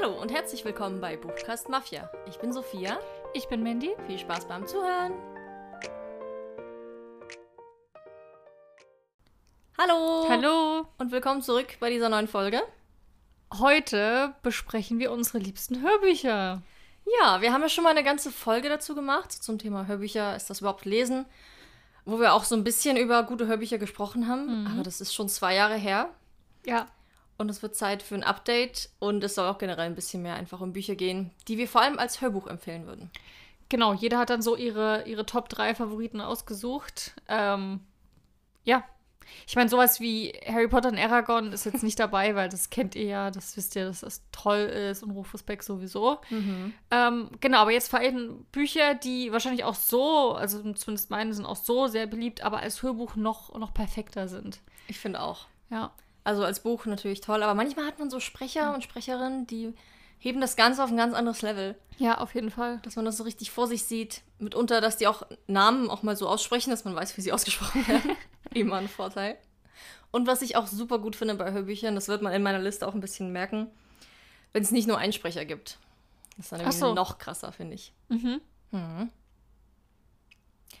Hallo und herzlich willkommen bei Buchcast Mafia. Ich bin Sophia. Ich bin Mandy. Viel Spaß beim Zuhören. Hallo. Hallo. Und willkommen zurück bei dieser neuen Folge. Heute besprechen wir unsere liebsten Hörbücher. Ja, wir haben ja schon mal eine ganze Folge dazu gemacht zum Thema Hörbücher. Ist das überhaupt lesen? Wo wir auch so ein bisschen über gute Hörbücher gesprochen haben. Mhm. Aber das ist schon zwei Jahre her. Ja. Und es wird Zeit für ein Update. Und es soll auch generell ein bisschen mehr einfach um Bücher gehen, die wir vor allem als Hörbuch empfehlen würden. Genau, jeder hat dann so ihre, ihre Top 3 Favoriten ausgesucht. Ähm, ja. Ich meine, sowas wie Harry Potter und Aragorn ist jetzt nicht dabei, weil das kennt ihr ja, das wisst ihr, dass das toll ist und Rufus Beck sowieso. Ähm, genau, aber jetzt vor allem Bücher, die wahrscheinlich auch so, also zumindest meine sind auch so sehr beliebt, aber als Hörbuch noch, noch perfekter sind. Ich finde auch. Ja. Also als Buch natürlich toll, aber manchmal hat man so Sprecher und Sprecherinnen, die heben das Ganze auf ein ganz anderes Level. Ja, auf jeden Fall. Dass man das so richtig vor sich sieht. Mitunter, dass die auch Namen auch mal so aussprechen, dass man weiß, wie sie ausgesprochen werden. Immer ein Vorteil. Und was ich auch super gut finde bei Hörbüchern, das wird man in meiner Liste auch ein bisschen merken, wenn es nicht nur einen Sprecher gibt. Das ist dann irgendwie so. noch krasser, finde ich. Mhm. Mhm.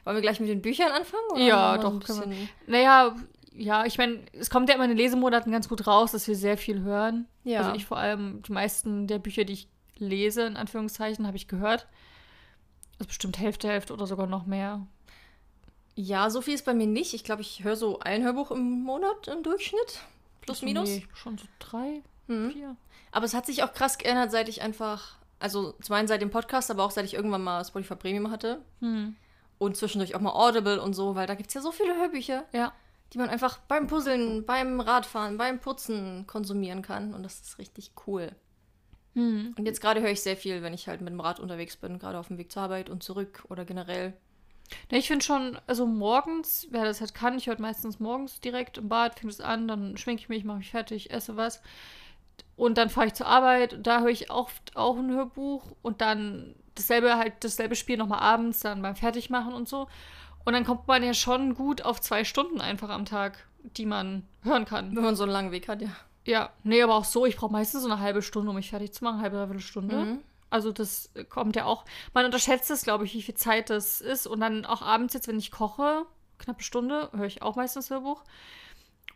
Wollen wir gleich mit den Büchern anfangen? Ja, doch, so Naja, ja, ich meine, es kommt ja immer in den Lesemonaten ganz gut raus, dass wir sehr viel hören. Ja. Also ich vor allem, die meisten der Bücher, die ich lese, in Anführungszeichen, habe ich gehört. Das ist bestimmt Hälfte, Hälfte oder sogar noch mehr. Ja, so viel ist bei mir nicht. Ich glaube, ich höre so ein Hörbuch im Monat im Durchschnitt. Plus, minus. Nee, schon so drei, Mhm. vier. Aber es hat sich auch krass geändert, seit ich einfach, also zum einen seit dem Podcast, aber auch seit ich irgendwann mal Spotify Premium hatte. Hm. Und zwischendurch auch mal Audible und so, weil da gibt es ja so viele Hörbücher, Ja. Die man einfach beim Puzzeln, beim Radfahren, beim Putzen konsumieren kann. Und das ist richtig cool. Hm. Und jetzt gerade höre ich sehr viel, wenn ich halt mit dem Rad unterwegs bin, gerade auf dem Weg zur Arbeit und zurück oder generell. Nee, ich finde schon, also morgens, wer das halt kann, ich höre meistens morgens direkt im Bad, fängt es an, dann schminke ich mich, mache mich fertig, esse was. Und dann fahre ich zur Arbeit, da höre ich oft auch ein Hörbuch und dann dasselbe halt, dasselbe Spiel nochmal abends, dann beim Fertigmachen und so. Und dann kommt man ja schon gut auf zwei Stunden einfach am Tag, die man hören kann. Wenn man so einen langen Weg hat, ja. Ja, nee, aber auch so, ich brauche meistens so eine halbe Stunde, um mich fertig zu machen, eine halbe, dreiviertel Stunde. Mhm. Also das kommt ja auch, man unterschätzt es, glaube ich, wie viel Zeit das ist. Und dann auch abends jetzt, wenn ich koche, knappe Stunde, höre ich auch meistens Hörbuch.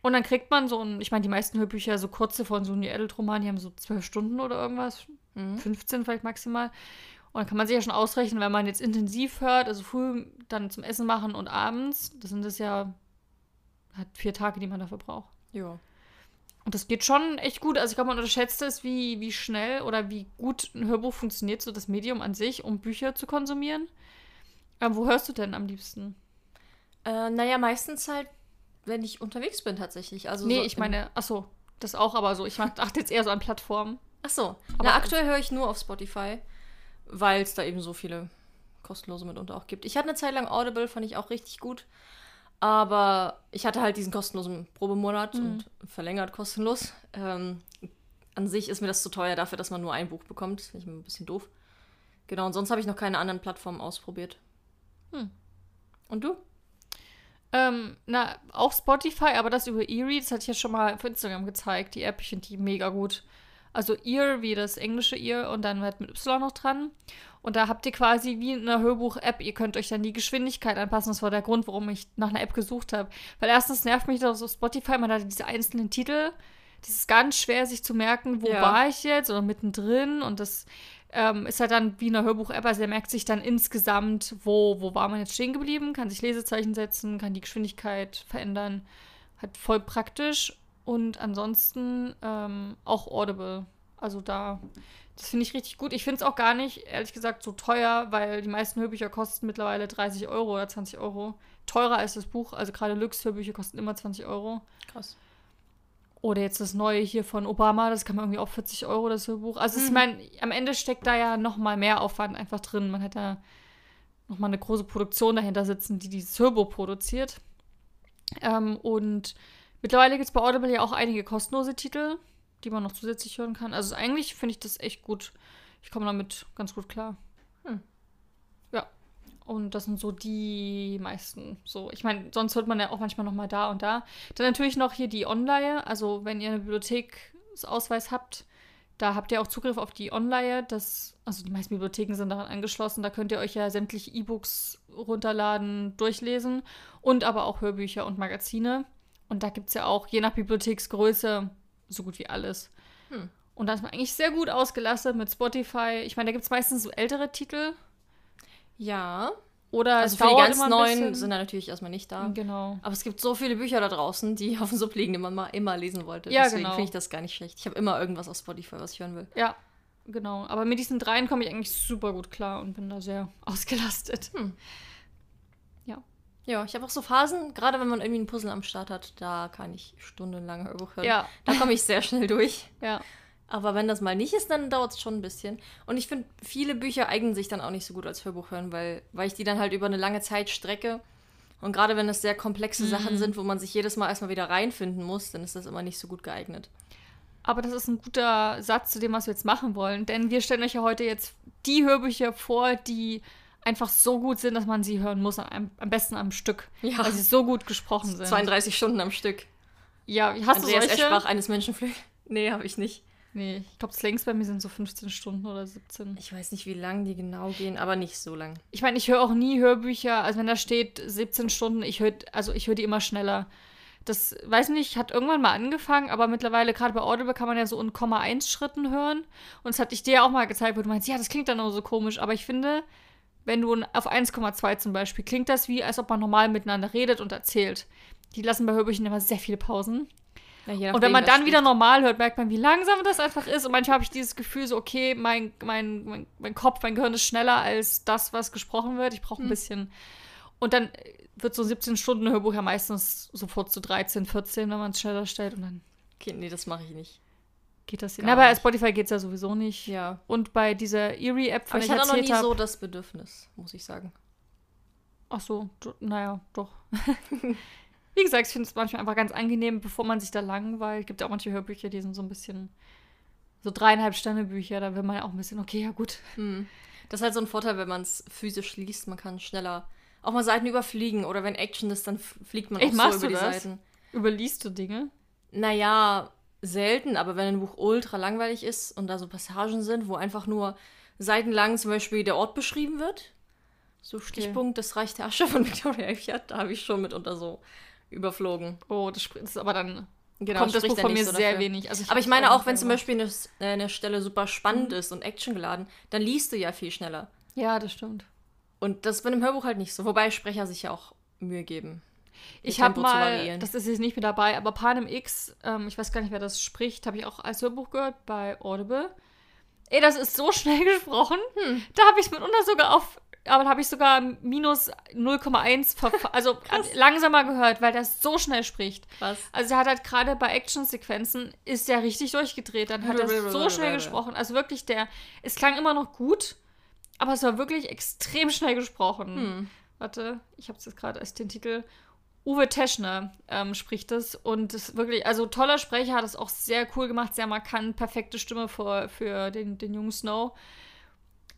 Und dann kriegt man so ein, ich meine, die meisten Hörbücher, so kurze von so New Adult Roman, die haben so zwölf Stunden oder irgendwas, Mhm. 15 vielleicht maximal. Und dann kann man sich ja schon ausrechnen, wenn man jetzt intensiv hört, also früh dann zum Essen machen und abends, das sind das ja hat vier Tage, die man dafür braucht. Ja. Und das geht schon echt gut. Also ich glaube, man unterschätzt es, wie, wie schnell oder wie gut ein Hörbuch funktioniert, so das Medium an sich, um Bücher zu konsumieren. Ähm, wo hörst du denn am liebsten? Äh, naja, meistens halt, wenn ich unterwegs bin tatsächlich. Also nee, so ich meine, ach so, das auch, aber so, ich mach- achte jetzt eher so an Plattformen. Ach so. Aber- Na, aktuell höre ich nur auf Spotify, weil es da eben so viele kostenlose mitunter auch gibt. Ich hatte eine Zeit lang Audible, fand ich auch richtig gut. Aber ich hatte halt diesen kostenlosen Probemonat Mhm. und verlängert kostenlos. Ähm, an sich ist mir das zu teuer dafür, dass man nur ein Buch bekommt. Das finde ich ein bisschen doof. Genau, und sonst habe ich noch keine anderen Plattformen ausprobiert. Hm. Und du? Ähm, na, auch Spotify, aber das über Erie, das hatte ich ja schon mal auf Instagram gezeigt, die App, ich finde die mega gut. Also Ear, wie das englische Ear und dann halt mit Y noch dran. Und da habt ihr quasi wie in einer Hörbuch-App, ihr könnt euch dann die Geschwindigkeit anpassen. Das war der Grund, warum ich nach einer App gesucht habe. Weil erstens nervt mich das auf Spotify, man hat diese einzelnen Titel. Das ist ganz schwer, sich zu merken, wo Ja. war ich jetzt oder mittendrin. Und das ähm, ist halt dann wie in einer Hörbuch-App. Also er merkt sich dann insgesamt, wo, wo war man jetzt stehen geblieben, kann sich Lesezeichen setzen, kann die Geschwindigkeit verändern. Halt voll praktisch. Und ansonsten ähm, auch Audible. Also da, das finde ich richtig gut. Ich finde es auch gar nicht, ehrlich gesagt, so teuer, weil die meisten Hörbücher kosten mittlerweile 30 Euro oder 20 Euro. Teurer als das Buch. Also gerade Lux-Hörbücher kosten immer 20 Euro. Krass. Oder jetzt das neue hier von Obama, das kann man irgendwie auch 40 Euro, das Hörbuch. Also ich Mhm. meine, am Ende steckt da ja noch mal mehr Aufwand einfach drin. Man hat da noch mal eine große Produktion dahinter sitzen, die dieses Hörbuch produziert. Ähm, und mittlerweile gibt es bei Audible ja auch einige kostenlose Titel, die man noch zusätzlich hören kann. Also eigentlich finde ich das echt gut. Ich komme damit ganz gut klar. Hm. Ja. Und das sind so die meisten. So, ich meine, sonst hört man ja auch manchmal noch mal da und da. Dann natürlich noch hier die Online. Also wenn ihr eine Bibliotheksausweis habt, Da habt ihr auch Zugriff auf die Online, das, also die meisten Bibliotheken sind daran angeschlossen. Da könnt ihr euch ja sämtliche E-Books runterladen, durchlesen und aber auch Hörbücher und Magazine. Und da gibt es ja auch, je nach Bibliotheksgröße, so gut wie alles. Hm. Und da ist man eigentlich sehr gut ausgelastet mit Spotify. Ich meine, da gibt es meistens so ältere Titel. Ja. Oder Also es für die ganz neuen sind da natürlich erstmal nicht da. Genau. Aber es gibt so viele Bücher da draußen, die auf dem Sub liegen, die man mal immer lesen wollte. Ja, Deswegen genau. finde ich das gar nicht schlecht. Ich habe immer irgendwas auf Spotify, was ich hören will. Ja, genau. Aber mit diesen dreien komme ich eigentlich super gut klar und bin da sehr ausgelastet. Ja, ich habe auch so Phasen, gerade wenn man irgendwie ein Puzzle am Start hat, da kann ich stundenlang Hörbuch hören. Ja, Da komme ich sehr schnell durch. ja. Aber wenn das mal nicht ist, dann dauert es schon ein bisschen. Und ich finde, viele Bücher eignen sich dann auch nicht so gut als Hörbuch hören, weil, weil ich die dann halt über eine lange Zeit strecke. Und gerade wenn es sehr komplexe Sachen sind, wo man sich jedes Mal erstmal wieder reinfinden muss, dann ist das immer nicht so gut geeignet. Aber das ist ein guter Satz zu dem, was wir jetzt machen wollen. Denn wir stellen euch ja heute jetzt die Hörbücher vor, die einfach so gut sind, dass man sie hören muss. Am, am besten am Stück. Ja. Weil sie so gut gesprochen sind. 32 Stunden am Stück. Ja, hast Andreas du solche? Eschbach eines Menschenflügel. Nee, habe ich nicht. Nee, ich glaube, das längst bei mir sind so 15 Stunden oder 17. Ich weiß nicht, wie lang die genau gehen, aber nicht so lang. Ich meine, ich höre auch nie Hörbücher, also wenn da steht 17 Stunden, ich höre, also ich höre die immer schneller. Das, weiß nicht, hat irgendwann mal angefangen, aber mittlerweile, gerade bei Audible, kann man ja so in Komma 1 Schritten hören. Und das hatte ich dir ja auch mal gezeigt, wo du meinst, ja, das klingt dann nur so komisch. Aber ich finde, wenn du auf 1,2 zum Beispiel, klingt das wie, als ob man normal miteinander redet und erzählt. Die lassen bei Hörbüchern immer sehr viele Pausen. Ja, Und wenn man dann wieder normal hört, merkt man, wie langsam das einfach ist. Und manchmal habe ich dieses Gefühl so, okay, mein, mein, mein, mein Kopf, mein Gehirn ist schneller als das, was gesprochen wird. Ich brauche ein Hm. bisschen. Und dann wird so ein 17-Stunden-Hörbuch ja meistens sofort zu 13, 14, wenn man es schneller stellt. Und dann Okay, nee, das mache ich nicht. Geht das. Gar Na, bei. Spotify geht es ja sowieso nicht. Ja. Und bei dieser Erie-App, von Aber ich hatte noch nie habe. so das Bedürfnis, muss ich sagen. Ach so, naja, doch. Wie gesagt, ich finde es manchmal einfach ganz angenehm, bevor man sich da langweilt. Gibt ja auch manche Hörbücher, die sind so ein bisschen so dreieinhalb Sterne Bücher. Da will man ja auch ein bisschen, okay, ja gut. Hm. Das ist halt so ein Vorteil, wenn man es physisch liest. Man kann schneller auch mal Seiten überfliegen. Oder wenn Action ist, dann fliegt man Echt, auch machst so über du die das? Seiten. Überliest du Dinge? Naja, selten, aber wenn ein Buch ultra langweilig ist und da so Passagen sind, wo einfach nur seitenlang zum Beispiel der Ort beschrieben wird, so Stichpunkt das Reich der Asche von Victoria Eifert, da habe ich schon mitunter so überflogen. Oh, das, ist aber dann Genau, kommt das Buch von mir so sehr dafür. wenig. Also Aber ich meine auch, wenn zum. Beispiel eine, äh, eine Stelle super spannend ist und actiongeladen, dann liest du ja viel schneller. Ja, das stimmt. Und das ist bei einem Hörbuch halt nicht so. Wobei Sprecher sich ja auch Mühe geben. Ich habe mal, das ist jetzt nicht mit dabei, aber Panem X, ähm, ich weiß gar nicht, wer das spricht, habe ich auch als Hörbuch gehört bei Audible. Ey, das ist so schnell gesprochen. Hm. Da habe ich es mitunter sogar auf, aber da habe ich sogar minus 0,1, verfa- also langsamer gehört, weil der so schnell spricht. Was? Also er hat halt gerade bei Actionsequenzen ist der richtig durchgedreht. Dann hat er so schnell gesprochen. Also wirklich der, es klang immer noch gut, aber es war wirklich extrem schnell gesprochen. Hm. Warte, ich habe es jetzt gerade als den Titel. Uwe Teschner ähm, spricht es und ist wirklich, also toller Sprecher, hat es auch sehr cool gemacht, sehr markant, perfekte Stimme für, für den, den jungen Snow.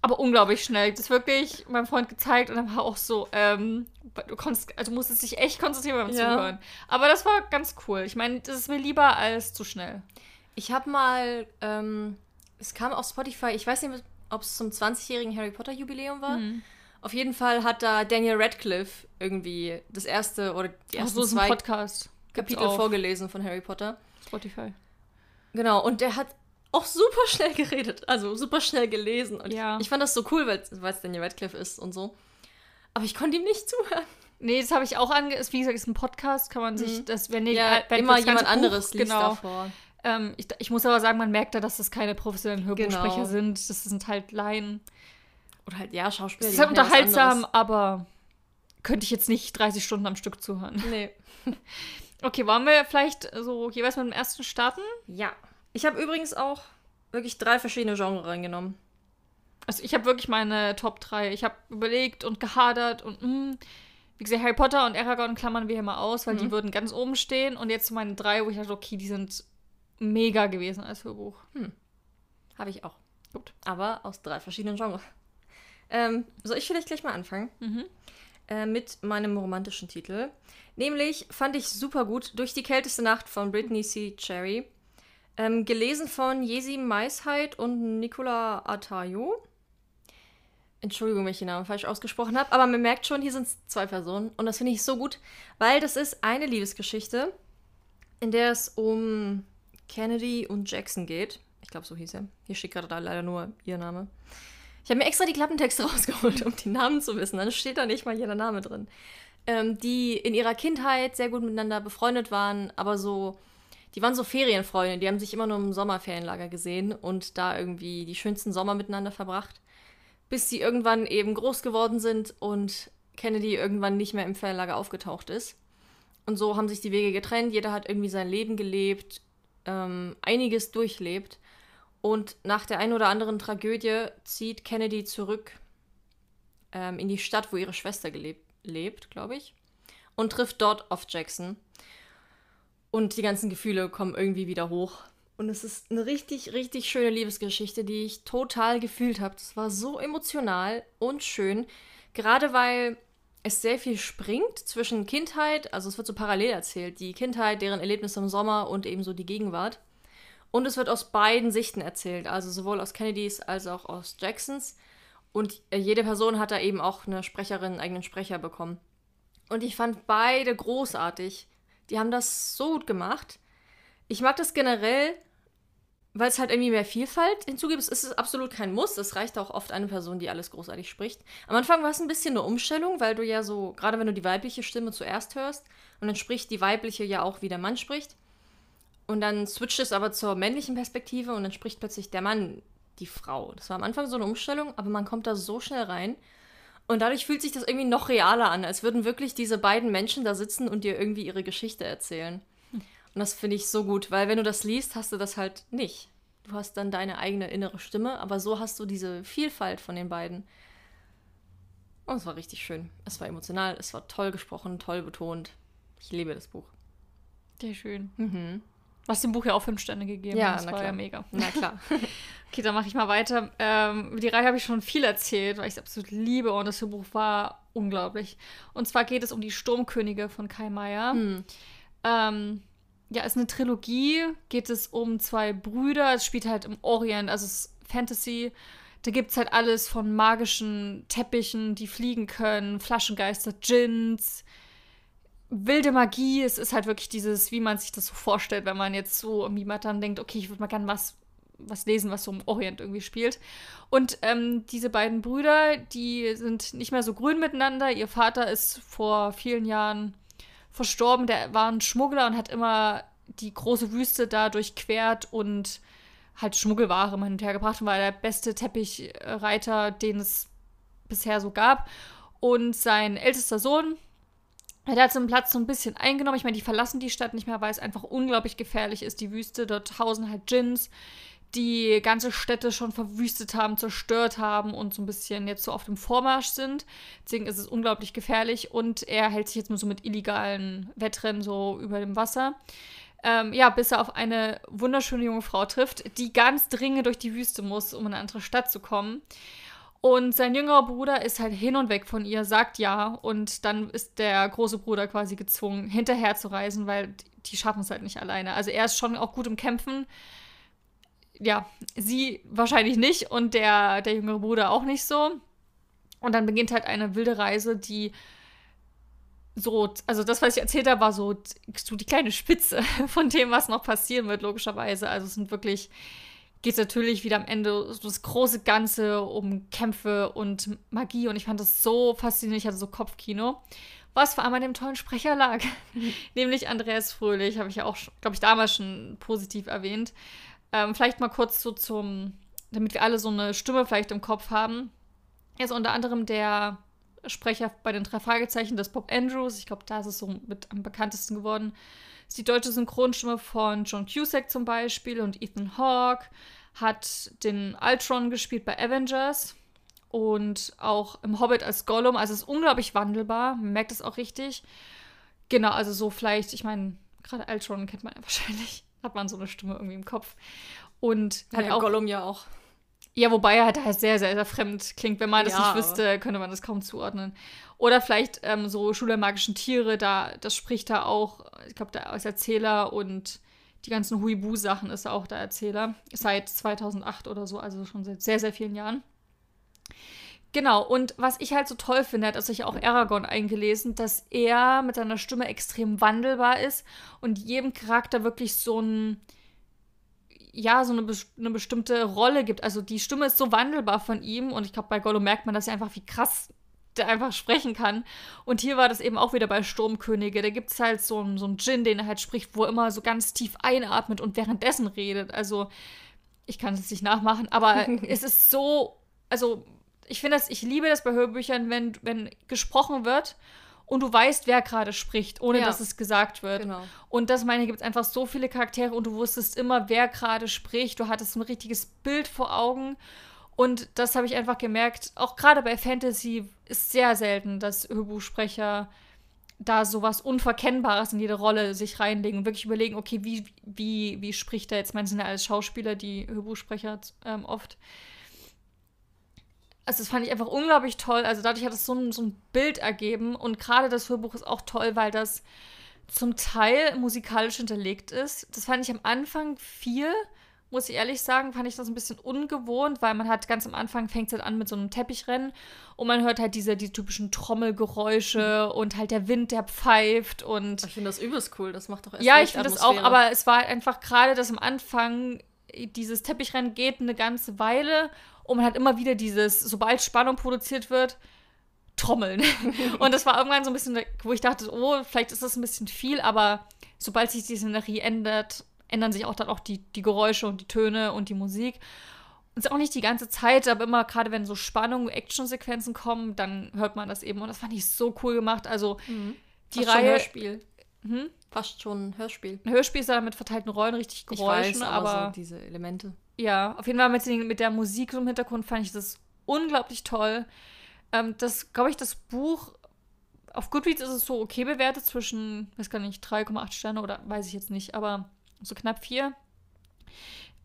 Aber unglaublich schnell. Das wirklich meinem Freund gezeigt und dann war auch so, ähm, du konntest, also musstest dich echt konzentrieren beim Ja. Zuhören. Aber das war ganz cool. Ich meine, das ist mir lieber als zu schnell. Ich habe mal, ähm, es kam auf Spotify, ich weiß nicht, ob es zum 20-jährigen Harry Potter Jubiläum war. Mhm. Auf jeden Fall hat da Daniel Radcliffe irgendwie das erste oder die Ach ersten so, ist ein zwei Podcast. Kapitel vorgelesen von Harry Potter. Spotify. Genau, und der hat auch super schnell geredet, also super schnell gelesen. Und Ja. ich, ich fand das so cool, weil es Daniel Radcliffe ist und so. Aber ich konnte ihm nicht zuhören. Nee, das habe ich auch ange... Wie gesagt, ist ein Podcast, kann man sich Mhm. das, wenn ihr Ja, wenn immer jemand anderes Buch, liest genau. davor. Ähm, ich, ich muss aber sagen, man merkt da, dass das keine professionellen Hörbuchsprecher Genau. sind. Das sind halt Laien. Oder halt, ja, Schauspieler. Es die ist halt unterhaltsam, aber könnte ich jetzt nicht 30 Stunden am Stück zuhören. Nee. Okay, wollen wir vielleicht so jeweils mit dem ersten starten? Ja. Ich habe übrigens auch wirklich drei verschiedene Genres reingenommen. Also ich habe wirklich meine Top 3. Ich habe überlegt und gehadert und mh, wie gesagt, Harry Potter und Aragorn klammern wir hier mal aus, weil die Mhm. würden ganz oben stehen. Und jetzt meine drei, wo ich dachte, okay, die sind mega gewesen als Hörbuch. Habe ich auch. Gut. Aber aus drei verschiedenen Genres. Ähm, soll ich vielleicht gleich mal anfangen? Mhm. Äh, mit meinem romantischen Titel. Nämlich fand ich super gut Durch die kälteste Nacht von Britney C. Cherry. Ähm, gelesen von Jesi Meisheit und Nicola Atayo. Entschuldigung, wenn ich den Namen falsch ausgesprochen habe, aber man merkt schon, hier sind es zwei Personen. Und das finde ich so gut, weil das ist eine Liebesgeschichte, in der es um Kennedy und Jackson geht. Ich glaube, so hieß er. Hier steht gerade da leider nur ihr Name. Ich habe mir extra die Klappentexte rausgeholt, um die Namen zu wissen. Dann steht da nicht mal jeder Name drin. Ähm, die in ihrer Kindheit sehr gut miteinander befreundet waren, aber so, die waren so Ferienfreunde. Die haben sich immer nur im Sommerferienlager gesehen und da irgendwie die schönsten Sommer miteinander verbracht. Bis sie irgendwann eben groß geworden sind und Kennedy irgendwann nicht mehr im Ferienlager aufgetaucht ist. Und so haben sich die Wege getrennt. Jeder hat irgendwie sein Leben gelebt, ähm, einiges durchlebt. Und nach der einen oder anderen Tragödie zieht Kennedy zurück ähm, in die Stadt, wo ihre Schwester gelebt, lebt, glaube ich, und trifft dort auf Jackson. Und die ganzen Gefühle kommen irgendwie wieder hoch. Und es ist eine richtig, richtig schöne Liebesgeschichte, die ich total gefühlt habe. Das war so emotional und schön. Gerade weil es sehr viel springt zwischen Kindheit, also es wird so parallel erzählt, die Kindheit, deren Erlebnisse im Sommer und ebenso die Gegenwart. Und es wird aus beiden Sichten erzählt, also sowohl aus Kennedys als auch aus Jacksons. Und äh, jede Person hat da eben auch eine Sprecherin, einen eigenen Sprecher bekommen. Und ich fand beide großartig. Die haben das so gut gemacht. Ich mag das generell, weil es halt irgendwie mehr Vielfalt hinzugibt. Es ist absolut kein Muss. Es reicht auch oft eine Person, die alles großartig spricht. Am Anfang war es ein bisschen eine Umstellung, weil du ja so, gerade wenn du die weibliche Stimme zuerst hörst, und dann spricht die weibliche ja auch, wie der Mann spricht. Und dann switcht es aber zur männlichen Perspektive und dann spricht plötzlich der Mann die Frau. Das war am Anfang so eine Umstellung, aber man kommt da so schnell rein. Und dadurch fühlt sich das irgendwie noch realer an, als würden wirklich diese beiden Menschen da sitzen und dir irgendwie ihre Geschichte erzählen. Und das finde ich so gut, weil wenn du das liest, hast du das halt nicht. Du hast dann deine eigene innere Stimme, aber so hast du diese Vielfalt von den beiden. Und es war richtig schön. Es war emotional, es war toll gesprochen, toll betont. Ich liebe das Buch. Sehr schön. Mhm. Was dem Buch ja auch fünf Sterne gegeben. Ja, das na war klar. ja mega. Na klar. Okay, dann mache ich mal weiter. Ähm, über die Reihe habe ich schon viel erzählt, weil ich es absolut liebe und das Buch war unglaublich. Und zwar geht es um die Sturmkönige von Kai Meier. Hm. Ähm, ja, ist eine Trilogie, geht es um zwei Brüder, es spielt halt im Orient, also es ist Fantasy. Da gibt es halt alles von magischen Teppichen, die fliegen können, Flaschengeister, Djinns, wilde Magie. Es ist halt wirklich dieses, wie man sich das so vorstellt, wenn man jetzt so mal dann denkt, okay, ich würde mal gerne was, was lesen, was so im Orient irgendwie spielt. Und ähm, diese beiden Brüder, die sind nicht mehr so grün miteinander. Ihr Vater ist vor vielen Jahren verstorben. Der war ein Schmuggler und hat immer die große Wüste da durchquert und halt Schmuggelware immer und gebracht und war der beste Teppichreiter, den es bisher so gab. Und sein ältester Sohn, der hat so einen Platz so ein bisschen eingenommen. Ich meine, die verlassen die Stadt nicht mehr, weil es einfach unglaublich gefährlich ist, die Wüste. Dort hausen halt Djinns, die ganze Städte schon verwüstet haben, zerstört haben und so ein bisschen jetzt so auf dem Vormarsch sind. Deswegen ist es unglaublich gefährlich und er hält sich jetzt nur so mit illegalen Wettrennen so über dem Wasser. Ähm, ja, bis er auf eine wunderschöne junge Frau trifft, die ganz dringend durch die Wüste muss, um in eine andere Stadt zu kommen. Und sein jüngerer Bruder ist halt hin und weg von ihr, sagt ja. Und dann ist der große Bruder quasi gezwungen, hinterher zu reisen, weil die schaffen es halt nicht alleine. Also er ist schon auch gut im Kämpfen. Ja, sie wahrscheinlich nicht und der, der jüngere Bruder auch nicht so. Und dann beginnt halt eine wilde Reise, die so, also das, was ich erzählt habe, war so, so die kleine Spitze von dem, was noch passieren wird, logischerweise. Also es sind wirklich, geht es natürlich wieder am Ende so das große Ganze um Kämpfe und Magie und ich fand das so faszinierend, ich hatte so Kopfkino. Was vor allem an dem tollen Sprecher lag, nämlich Andreas Fröhlich, habe ich ja auch, glaube ich, damals schon positiv erwähnt. Ähm, vielleicht mal kurz so zum, damit wir alle so eine Stimme vielleicht im Kopf haben. Er ist unter anderem der Sprecher bei den drei Fragezeichen des Bob Andrews. Ich glaube, da ist es so mit am bekanntesten geworden. Ist die deutsche Synchronstimme von John Cusack zum Beispiel und Ethan Hawke. Hat den Ultron gespielt bei Avengers und auch im Hobbit als Gollum. Also es ist unglaublich wandelbar. Man merkt es auch richtig. Genau, also so vielleicht, ich meine, gerade Ultron kennt man ja wahrscheinlich. Hat man so eine Stimme irgendwie im Kopf. Und halt ja, auch. Gollum ja auch. Ja, wobei er halt sehr, sehr, sehr fremd klingt. Wenn man das Ja, nicht wüsste, könnte man das kaum zuordnen. Oder vielleicht ähm, so Schule der magischen Tiere, da, das spricht da auch, ich glaube, der als Erzähler und die ganzen Huibu-Sachen ist er auch der Erzähler. Seit 2008 oder so, also schon seit sehr, sehr vielen Jahren. Genau, und was ich halt so toll finde, hat sich auch Aragorn eingelesen, dass er mit seiner Stimme extrem wandelbar ist und jedem Charakter wirklich so ein, ja, so eine, eine bestimmte Rolle gibt. Also die Stimme ist so wandelbar von ihm und ich glaube, bei Gollum merkt man das ja einfach, wie krass der einfach sprechen kann. Und hier war das eben auch wieder bei Sturmkönige. Da gibt es halt so einen, so einen Djinn, den er halt spricht, wo er immer so ganz tief einatmet und währenddessen redet. Also, ich kann es nicht nachmachen, aber es ist so, also ich finde das, ich liebe das bei Hörbüchern, wenn, wenn gesprochen wird und du weißt, wer gerade spricht, ohne ja. dass es gesagt wird. Genau. Und das meine ich, gibt es einfach so viele Charaktere und du wusstest immer, wer gerade spricht. Du hattest ein richtiges Bild vor Augen. Und das habe ich einfach gemerkt, auch gerade bei Fantasy ist sehr selten, dass Hörbuchsprecher da sowas Unverkennbares in jede Rolle sich reinlegen und wirklich überlegen, okay, wie, wie, wie spricht er jetzt? Man sind ja alles Schauspieler, die Hörbuchsprecher ähm, oft also das fand ich einfach unglaublich toll. Also dadurch hat es so ein, so ein Bild ergeben. Und gerade das Hörbuch ist auch toll, weil das zum Teil musikalisch hinterlegt ist. Das fand ich am Anfang viel, muss ich ehrlich sagen, fand ich das ein bisschen ungewohnt, weil man hat ganz am Anfang fängt es halt an mit so einem Teppichrennen und man hört halt diese die typischen Trommelgeräusche mhm. und halt der Wind, der pfeift und ich finde das übelst cool, das macht doch Ja, ich finde das auch, aber es war einfach gerade, dass am Anfang dieses Teppichrennen geht eine ganze Weile und man hat immer wieder dieses, sobald Spannung produziert wird, Trommeln. und das war irgendwann so ein bisschen, wo ich dachte, oh, vielleicht ist das ein bisschen viel, aber sobald sich die Szenerie ändert, ändern sich auch dann auch die, die Geräusche und die Töne und die Musik. Und es ist auch nicht die ganze Zeit, aber immer gerade wenn so Spannung, Actionsequenzen kommen, dann hört man das eben. Und das fand ich so cool gemacht. Also mhm. die Fast Reihe. Hörspiel. Hm? Fast schon ein Hörspiel. Ein Hörspiel ist ja mit verteilten Rollen richtig Geräuschen, ich weiß, aber, aber so diese Elemente. Ja, auf jeden Fall mit, den, mit der Musik im Hintergrund fand ich das unglaublich toll. Ähm, das, glaube ich, das Buch auf Goodreads ist es so okay bewertet zwischen, weiß gar nicht, 3,8 Sterne oder weiß ich jetzt nicht, aber so knapp 4.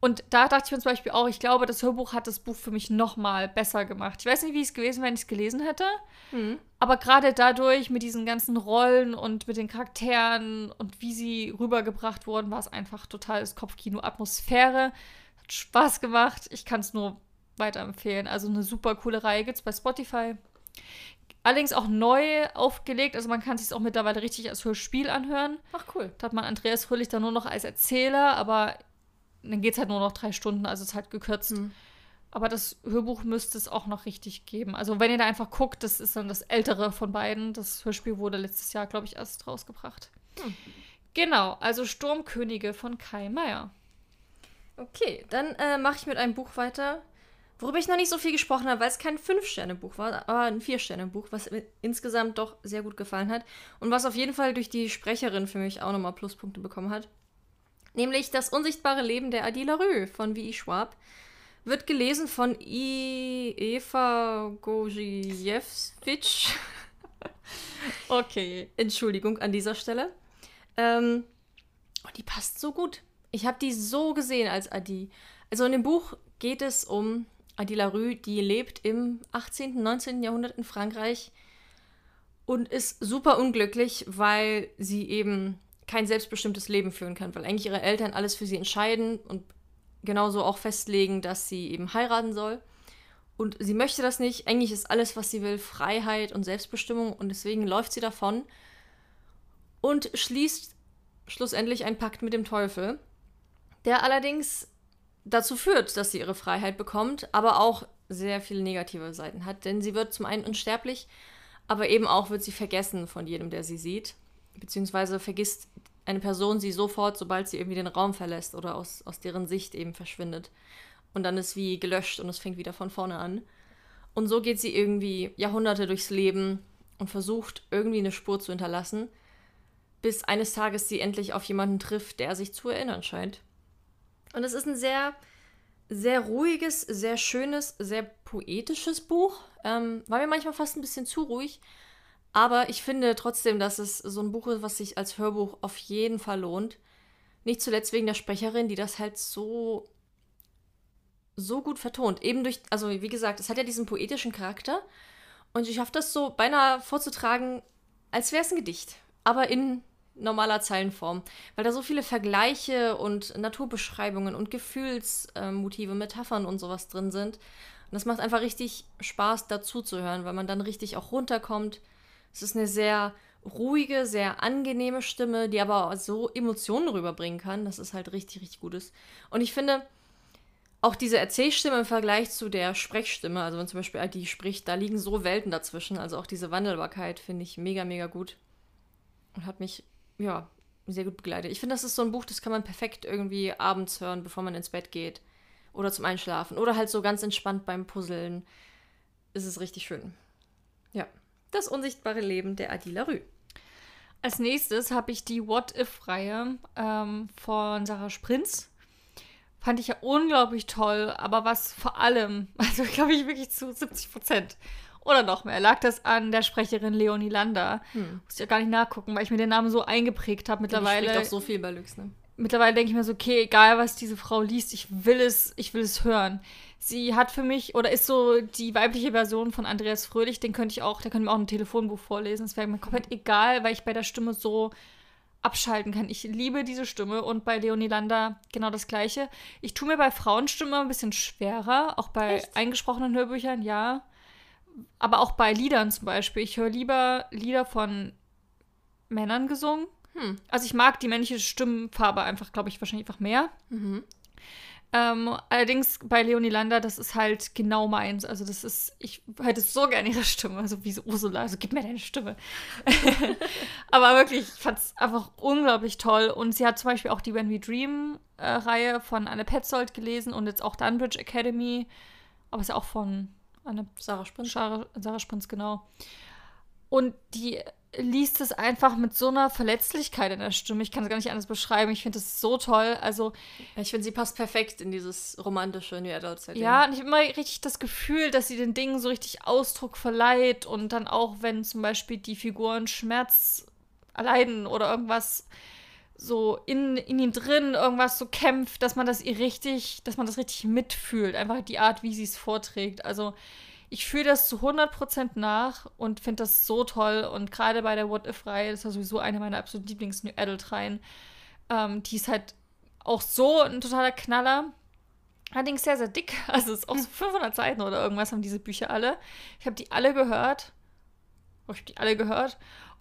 Und da dachte ich mir zum Beispiel auch, ich glaube, das Hörbuch hat das Buch für mich noch mal besser gemacht. Ich weiß nicht, wie es gewesen wäre, wenn ich es gelesen hätte. Mhm. Aber gerade dadurch, mit diesen ganzen Rollen und mit den Charakteren und wie sie rübergebracht wurden, war es einfach totales Kopfkino. Spaß gemacht. Ich kann es nur weiterempfehlen. Also eine super coole Reihe gibt es bei Spotify. Allerdings auch neu aufgelegt, also man kann es sich auch mittlerweile richtig als Hörspiel anhören. Ach cool. Da hat man Andreas Fröhlich dann nur noch als Erzähler, aber dann geht es halt nur noch drei Stunden, also es ist halt gekürzt. Mhm. Aber das Hörbuch müsste es auch noch richtig geben. Also wenn ihr da einfach guckt, das ist dann das ältere von beiden. Das Hörspiel wurde letztes Jahr, glaube ich, erst rausgebracht. Mhm. Genau, also Sturmkönige von Kai Meier. Okay, dann äh, mache ich mit einem Buch weiter, worüber ich noch nicht so viel gesprochen habe, weil es kein Fünf-Sterne-Buch war, aber ein Vier-Sterne-Buch, was insgesamt doch sehr gut gefallen hat und was auf jeden Fall durch die Sprecherin für mich auch nochmal Pluspunkte bekommen hat. Nämlich Das unsichtbare Leben der Adila Rö von V.I. Schwab. Wird gelesen von I Eva Gojiewicz. okay. Entschuldigung an dieser Stelle. Ähm, und die passt so gut. Ich habe die so gesehen als Adi. Also in dem Buch geht es um Adi Larue, die lebt im 18., 19. Jahrhundert in Frankreich und ist super unglücklich, weil sie eben kein selbstbestimmtes Leben führen kann, weil eigentlich ihre Eltern alles für sie entscheiden und genauso auch festlegen, dass sie eben heiraten soll. Und sie möchte das nicht. Eigentlich ist alles, was sie will, Freiheit und Selbstbestimmung und deswegen läuft sie davon und schließt schlussendlich einen Pakt mit dem Teufel der allerdings dazu führt, dass sie ihre Freiheit bekommt, aber auch sehr viele negative Seiten hat. Denn sie wird zum einen unsterblich, aber eben auch wird sie vergessen von jedem, der sie sieht. Beziehungsweise vergisst eine Person sie sofort, sobald sie irgendwie den Raum verlässt oder aus, aus deren Sicht eben verschwindet. Und dann ist wie gelöscht und es fängt wieder von vorne an. Und so geht sie irgendwie Jahrhunderte durchs Leben und versucht irgendwie eine Spur zu hinterlassen, bis eines Tages sie endlich auf jemanden trifft, der sich zu erinnern scheint. Und es ist ein sehr, sehr ruhiges, sehr schönes, sehr poetisches Buch. Ähm, war mir manchmal fast ein bisschen zu ruhig. Aber ich finde trotzdem, dass es so ein Buch ist, was sich als Hörbuch auf jeden Fall lohnt. Nicht zuletzt wegen der Sprecherin, die das halt so so gut vertont. Eben durch, also wie gesagt, es hat ja diesen poetischen Charakter und ich schaffe das so beinahe vorzutragen, als wäre es ein Gedicht, aber in normaler Zeilenform, weil da so viele Vergleiche und Naturbeschreibungen und Gefühlsmotive, Metaphern und sowas drin sind. Und das macht einfach richtig Spaß dazu zu hören, weil man dann richtig auch runterkommt. Es ist eine sehr ruhige, sehr angenehme Stimme, die aber so Emotionen rüberbringen kann. Das ist halt richtig, richtig gutes. Und ich finde, auch diese Erzählstimme im Vergleich zu der Sprechstimme, also wenn zum Beispiel die spricht, da liegen so Welten dazwischen. Also auch diese Wandelbarkeit finde ich mega, mega gut. Und hat mich, ja, sehr gut begleitet. Ich finde, das ist so ein Buch, das kann man perfekt irgendwie abends hören, bevor man ins Bett geht. Oder zum Einschlafen. Oder halt so ganz entspannt beim Puzzeln. Ist es richtig schön. Ja. Das unsichtbare Leben der Adila Rü. Als nächstes habe ich die What If-Reihe ähm, von Sarah Sprinz. Fand ich ja unglaublich toll, aber was vor allem, also glaube ich wirklich zu 70 Prozent oder noch mehr, lag das an der Sprecherin Leonie Landa. Hm. Muss ich ja gar nicht nachgucken, weil ich mir den Namen so eingeprägt habe mittlerweile. Spricht auch so viel bei Lux, ne? Mittlerweile denke ich mir so, okay, egal was diese Frau liest, ich will es, ich will es hören. Sie hat für mich, oder ist so die weibliche Version von Andreas Fröhlich, den könnte ich auch, der könnte mir auch ein Telefonbuch vorlesen. Das wäre mir komplett egal, weil ich bei der Stimme so abschalten kann. Ich liebe diese Stimme und bei Leonie Landa genau das gleiche. Ich tue mir bei Frauenstimme ein bisschen schwerer, auch bei Echt? eingesprochenen Hörbüchern, ja. Aber auch bei Liedern zum Beispiel. Ich höre lieber Lieder von Männern gesungen. Hm. Also ich mag die männliche Stimmfarbe einfach, glaube ich, wahrscheinlich einfach mehr. Mhm. Ähm, allerdings bei Leonie Landa, das ist halt genau meins. Also das ist, ich hätte so gerne ihre Stimme, also wie so Ursula, also gib mir deine Stimme. Aber wirklich, ich fand es einfach unglaublich toll. Und sie hat zum Beispiel auch die When We Dream äh, Reihe von Anne Petzold gelesen und jetzt auch Dunbridge Academy. Aber ist ja auch von Anne Sarah Sprinz. Sarah, Sarah Sprinz, genau. Und die liest es einfach mit so einer Verletzlichkeit in der Stimme. Ich kann es gar nicht anders beschreiben. Ich finde es so toll. Also ich finde, sie passt perfekt in dieses romantische New Adult Setting. Ja, und ich habe immer richtig das Gefühl, dass sie den Dingen so richtig Ausdruck verleiht und dann auch, wenn zum Beispiel die Figuren Schmerz erleiden oder irgendwas so in, in ihnen drin irgendwas so kämpft, dass man das ihr richtig, dass man das richtig mitfühlt. Einfach die Art, wie sie es vorträgt. Also ich fühle das zu 100% nach und finde das so toll. Und gerade bei der What If-Reihe, das sowieso eine meiner absoluten Lieblings-New Adult-Reihen, ähm, die ist halt auch so ein totaler Knaller. Allerdings sehr, sehr dick. Also es ist auch so 500 Seiten oder irgendwas haben diese Bücher alle. Ich habe die alle gehört. Oh, ich habe die alle gehört.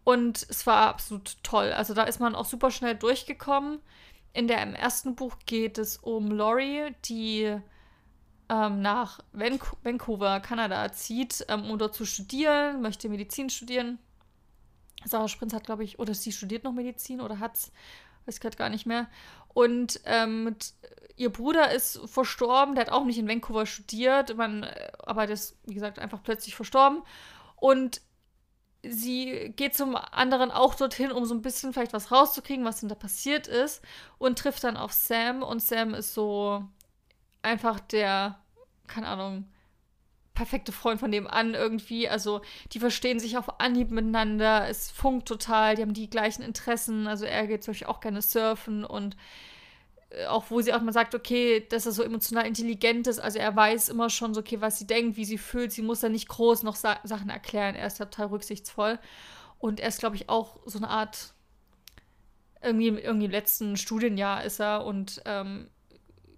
Und es war absolut toll. Also da ist man auch super schnell durchgekommen. In der im ersten Buch geht es um Laurie, die ähm, nach Vancouver, Kanada zieht, ähm, um dort zu studieren, möchte Medizin studieren. Sarah Sprinz hat, glaube ich, oder sie studiert noch Medizin oder hat's, weiß gerade gar nicht mehr. Und ähm, mit, ihr Bruder ist verstorben, der hat auch nicht in Vancouver studiert, man, aber der ist, wie gesagt, einfach plötzlich verstorben. Und sie geht zum anderen auch dorthin, um so ein bisschen vielleicht was rauszukriegen, was denn da passiert ist. Und trifft dann auf Sam. Und Sam ist so einfach der, keine Ahnung, perfekte Freund von dem an irgendwie. Also die verstehen sich auf Anhieb miteinander. Es funkt total. Die haben die gleichen Interessen. Also er geht zum Beispiel auch gerne surfen und auch wo sie auch mal sagt, okay, dass er so emotional intelligent ist. Also er weiß immer schon so, okay, was sie denkt, wie sie fühlt. Sie muss da nicht groß noch Sa Sachen erklären. Er ist total rücksichtsvoll. Und er ist, glaube ich, auch so eine Art, irgendwie, irgendwie im letzten Studienjahr ist er und ähm,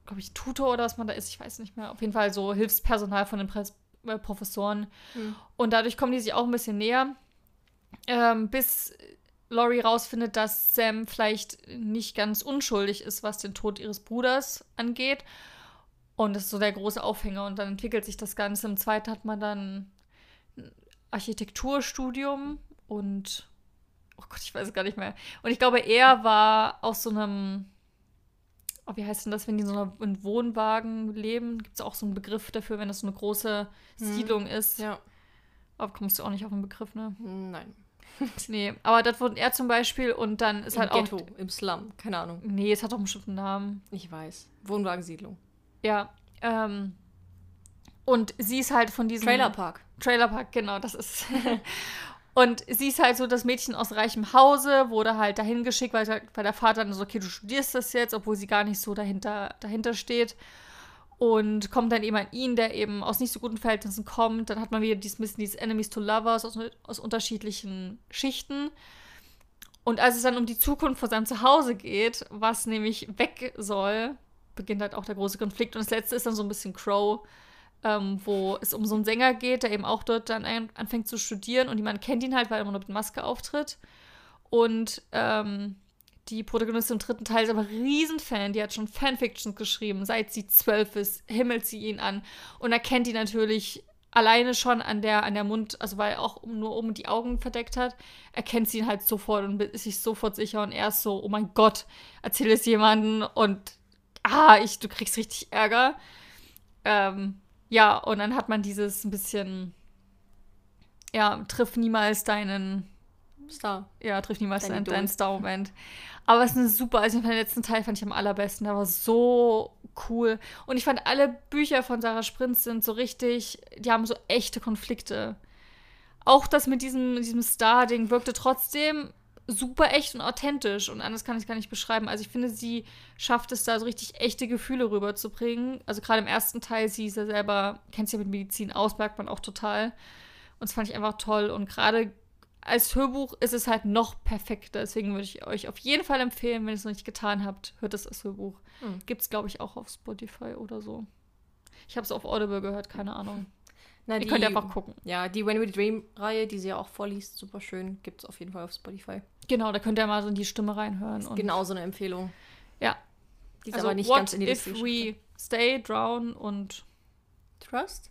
glaube ich, Tutor oder was man da ist, ich weiß nicht mehr. Auf jeden Fall so Hilfspersonal von den Pres äh, Professoren. Mhm. Und dadurch kommen die sich auch ein bisschen näher, ähm, bis Laurie rausfindet, dass Sam vielleicht nicht ganz unschuldig ist, was den Tod ihres Bruders angeht. Und das ist so der große Aufhänger. Und dann entwickelt sich das Ganze. Im zweiten hat man dann ein Architekturstudium und oh Gott, ich weiß es gar nicht mehr. Und ich glaube, er war aus so einem oh, wie heißt denn das, wenn die in so einem Wohnwagen leben? Gibt es auch so einen Begriff dafür, wenn das so eine große hm. Siedlung ist? Ja. Aber kommst du auch nicht auf den Begriff, ne? Nein. nee, aber das wurde er zum Beispiel und dann ist Im halt Ghetto, auch. im Slum, keine Ahnung. Nee, es hat doch einen bestimmten Namen. Ich weiß. Wohnwagensiedlung. Ja. Ähm, und sie ist halt von diesem. Trailerpark. Trailerpark, genau, das ist. Und sie ist halt so das Mädchen aus reichem Hause, wurde halt dahin geschickt, weil, weil der Vater dann so, okay, du studierst das jetzt, obwohl sie gar nicht so dahinter, dahinter steht. Und kommt dann eben an ihn, der eben aus nicht so guten Verhältnissen kommt. Dann hat man wieder dieses bisschen dieses Enemies to Lovers aus, aus unterschiedlichen Schichten. Und als es dann um die Zukunft von seinem Zuhause geht, was nämlich weg soll, beginnt halt auch der große Konflikt. Und das letzte ist dann so ein bisschen Crow, ähm, wo es um so einen Sänger geht, der eben auch dort dann anfängt zu studieren und jemand kennt ihn halt, weil er immer nur mit Maske auftritt. Und ähm, die Protagonistin im dritten Teil ist aber Riesenfan. Die hat schon Fanfictions geschrieben, seit sie zwölf ist, himmelt sie ihn an. Und er kennt ihn natürlich alleine schon an der, an der Mund, also weil er auch nur oben die Augen verdeckt hat, erkennt sie ihn halt sofort und ist sich sofort sicher. Und er ist so, oh mein Gott, erzähl es jemandem und ah, ich, du kriegst richtig Ärger. Ähm, ja, und dann hat man dieses ein bisschen, ja, triff niemals deinen Star. Ja, triff niemals deinen, deinen Star-Moment. Aber es ist eine super, also den letzten Teil fand ich am allerbesten. Der war so cool. Und ich fand alle Bücher von Sarah Sprintz sind so richtig, die haben so echte Konflikte. Auch das mit diesem, diesem Star-Ding wirkte trotzdem super echt und authentisch. Und anders kann ich es gar nicht beschreiben. Also ich finde, sie schafft es da so richtig echte Gefühle rüberzubringen. Also gerade im ersten Teil, sie ist ja selber, kennt sich ja mit Medizin aus, merkt man auch total. Und das fand ich einfach toll. Und gerade als Hörbuch ist es halt noch perfekter. Deswegen würde ich euch auf jeden Fall empfehlen, wenn ihr es noch nicht getan habt, hört es als Hörbuch. Hm. Gibt es, glaube ich, auch auf Spotify oder so. Ich habe es auf Audible gehört, keine Ahnung. Na, ihr die, könnt einfach gucken. Ja, die When We Dream-Reihe, die sie ja auch vorliest, super schön, gibt es auf jeden Fall auf Spotify. Genau, da könnt ihr mal so in die Stimme reinhören. Genau so eine Empfehlung. Ja. Die ist also, aber nicht ganz in die. If we stay, drown und Trust?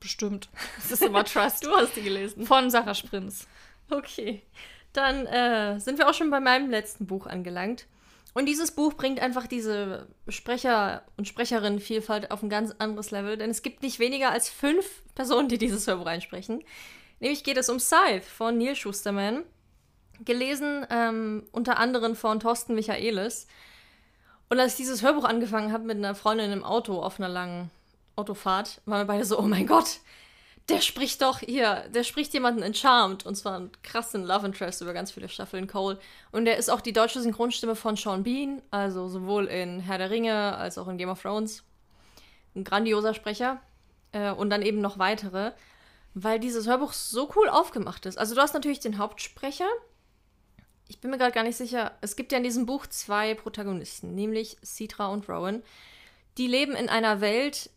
Bestimmt. Das ist immer Trust. du hast die gelesen. Von Sarah Sprinz. Okay. Dann äh, sind wir auch schon bei meinem letzten Buch angelangt. Und dieses Buch bringt einfach diese Sprecher- und Sprecherinnenvielfalt auf ein ganz anderes Level, denn es gibt nicht weniger als fünf Personen, die dieses Hörbuch einsprechen. Nämlich geht es um Scythe von Neil Schusterman, gelesen ähm, unter anderem von Thorsten Michaelis. Und als ich dieses Hörbuch angefangen habe mit einer Freundin im Auto auf einer langen Autofahrt, waren wir beide so, oh mein Gott, der spricht doch hier, der spricht jemanden in Charmed und zwar einen krassen Love Interest über ganz viele Staffeln Cole. Und der ist auch die deutsche Synchronstimme von Sean Bean, also sowohl in Herr der Ringe als auch in Game of Thrones. Ein grandioser Sprecher. Äh, und dann eben noch weitere, weil dieses Hörbuch so cool aufgemacht ist. Also du hast natürlich den Hauptsprecher. Ich bin mir gerade gar nicht sicher. Es gibt ja in diesem Buch zwei Protagonisten, nämlich Citra und Rowan. Die leben in einer Welt,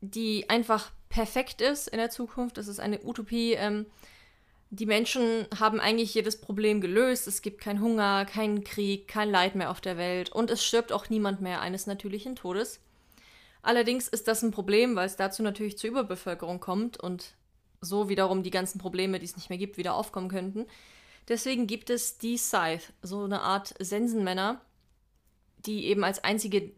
die einfach perfekt ist in der Zukunft. Das ist eine Utopie. Ähm, die Menschen haben eigentlich jedes Problem gelöst. Es gibt keinen Hunger, keinen Krieg, kein Leid mehr auf der Welt und es stirbt auch niemand mehr eines natürlichen Todes. Allerdings ist das ein Problem, weil es dazu natürlich zur Überbevölkerung kommt und so wiederum die ganzen Probleme, die es nicht mehr gibt, wieder aufkommen könnten. Deswegen gibt es die Scythe, so eine Art Sensenmänner, die eben als einzige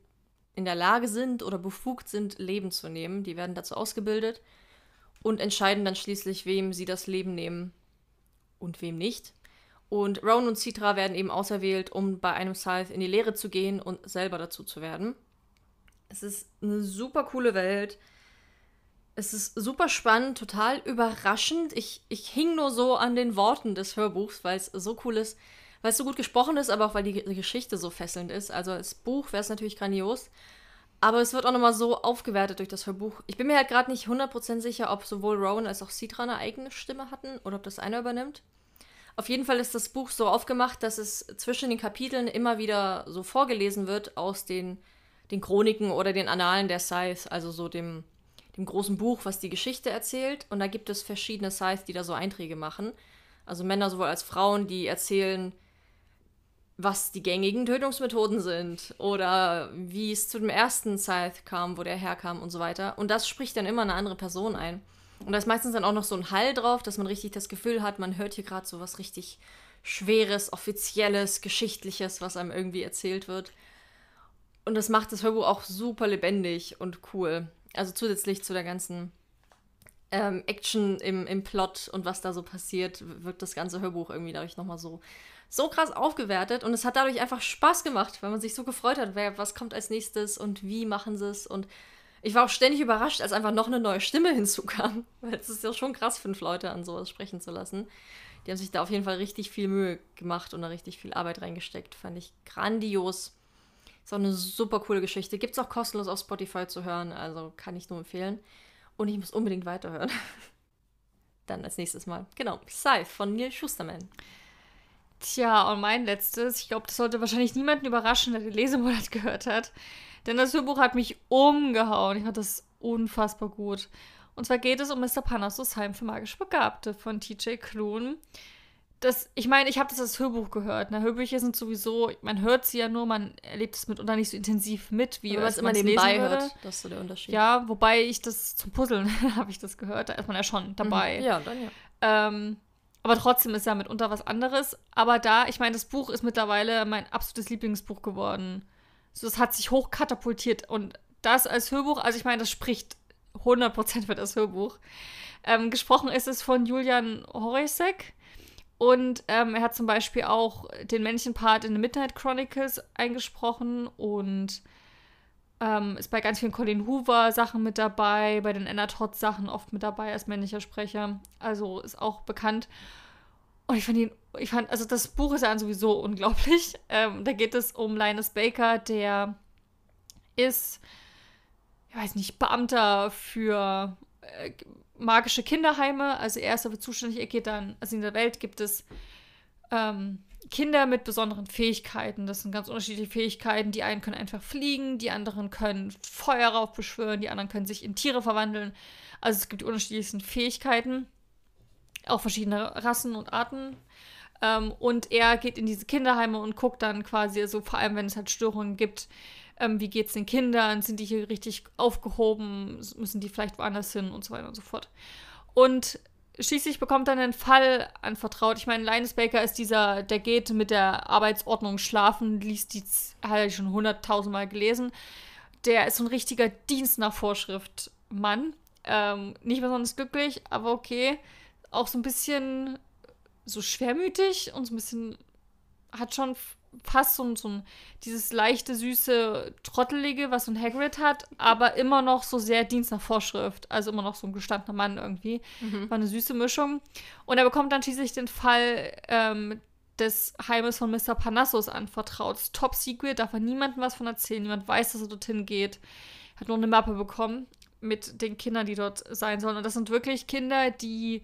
in der Lage sind oder befugt sind, Leben zu nehmen. Die werden dazu ausgebildet und entscheiden dann schließlich, wem sie das Leben nehmen und wem nicht. Und Rowan und Citra werden eben auserwählt, um bei einem Scythe in die Lehre zu gehen und selber dazu zu werden. Es ist eine super coole Welt. Es ist super spannend, total überraschend. Ich, ich hing nur so an den Worten des Hörbuchs, weil es so cool ist weil es so gut gesprochen ist, aber auch weil die Geschichte so fesselnd ist. Also als Buch wäre es natürlich grandios. Aber es wird auch nochmal so aufgewertet durch das Hörbuch. Ich bin mir halt gerade nicht 100% sicher, ob sowohl Rowan als auch Citra eine eigene Stimme hatten oder ob das einer übernimmt. Auf jeden Fall ist das Buch so aufgemacht, dass es zwischen den Kapiteln immer wieder so vorgelesen wird aus den, den Chroniken oder den Annalen der Scythe, also so dem, dem großen Buch, was die Geschichte erzählt. Und da gibt es verschiedene Scythe, die da so Einträge machen. Also Männer sowohl als Frauen, die erzählen, was die gängigen Tötungsmethoden sind oder wie es zu dem ersten Scythe kam, wo der herkam und so weiter. Und das spricht dann immer eine andere Person ein. Und da ist meistens dann auch noch so ein Hall drauf, dass man richtig das Gefühl hat, man hört hier gerade so was richtig Schweres, Offizielles, Geschichtliches, was einem irgendwie erzählt wird. Und das macht das Hörbuch auch super lebendig und cool. Also zusätzlich zu der ganzen ähm, Action im, im Plot und was da so passiert, wirkt das ganze Hörbuch irgendwie dadurch nochmal so so krass aufgewertet und es hat dadurch einfach Spaß gemacht, weil man sich so gefreut hat, wer, was kommt als nächstes und wie machen sie es. Und ich war auch ständig überrascht, als einfach noch eine neue Stimme hinzukam, weil es ist ja schon krass, fünf Leute an sowas sprechen zu lassen. Die haben sich da auf jeden Fall richtig viel Mühe gemacht und da richtig viel Arbeit reingesteckt. Fand ich grandios. Ist auch eine super coole Geschichte. Gibt es auch kostenlos auf Spotify zu hören, also kann ich nur empfehlen. Und ich muss unbedingt weiterhören. Dann als nächstes Mal. Genau, Scythe von Neil Schusterman. Tja, und mein letztes, ich glaube, das sollte wahrscheinlich niemanden überraschen, der den Lesemonat gehört hat. Denn das Hörbuch hat mich umgehauen. Ich fand das unfassbar gut. Und zwar geht es um Mr. Panassus Heim für magisch Begabte von TJ Klune. Das, ich meine, ich habe das als Hörbuch gehört. Ne? Hörbücher sind sowieso, man hört sie ja nur, man erlebt es mitunter nicht so intensiv mit, wie man es immer nebenbei hört. Das ist so der Unterschied. Ja, wobei ich das zum Puzzeln habe ich das gehört. Da ist man ja schon dabei. Mhm. Ja, dann ja. Ähm, aber trotzdem ist ja mitunter was anderes. Aber da, ich meine, das Buch ist mittlerweile mein absolutes Lieblingsbuch geworden. So, es hat sich hochkatapultiert. Und das als Hörbuch, also ich meine, das spricht 100% für das Hörbuch. Ähm, gesprochen ist es von Julian Horisek. Und ähm, er hat zum Beispiel auch den männlichen Part in The Midnight Chronicles eingesprochen und ähm, ist bei ganz vielen Colin Hoover Sachen mit dabei, bei den Anna Todd Sachen oft mit dabei als männlicher Sprecher. Also ist auch bekannt. Und ich fand ihn, ich fand, also das Buch ist ja sowieso unglaublich. Ähm, da geht es um Linus Baker, der ist, ich weiß nicht, Beamter für äh, magische Kinderheime. Also er ist dafür zuständig, er geht dann, also in der Welt gibt es ähm, Kinder mit besonderen Fähigkeiten. Das sind ganz unterschiedliche Fähigkeiten. Die einen können einfach fliegen, die anderen können Feuer raufbeschwören, die anderen können sich in Tiere verwandeln. Also es gibt die unterschiedlichsten Fähigkeiten. Auch verschiedene Rassen und Arten. Ähm, und er geht in diese Kinderheime und guckt dann quasi, also vor allem wenn es halt Störungen gibt, ähm, wie geht es den Kindern, sind die hier richtig aufgehoben, müssen die vielleicht woanders hin und so weiter und so fort. Und schließlich bekommt er einen Fall anvertraut. Ich meine, Linus Baker ist dieser, der geht mit der Arbeitsordnung schlafen, liest die, hat er schon hunderttausendmal gelesen. Der ist so ein richtiger Dienst nach Vorschrift Mann. Ähm, nicht besonders glücklich, aber okay. Auch so ein bisschen so schwermütig und so ein bisschen hat schon fast so, so ein, dieses leichte, süße, trottelige, was so ein Hagrid hat, aber immer noch so sehr Dienst nach Vorschrift. Also immer noch so ein gestandener Mann irgendwie. Mhm. War eine süße Mischung. Und er bekommt dann schließlich den Fall ähm, des Heimes von Mr. Panassus anvertraut. Top Secret, darf er niemandem was von erzählen. Niemand weiß, dass er dorthin geht. Hat nur eine Mappe bekommen mit den Kindern, die dort sein sollen. Und das sind wirklich Kinder, die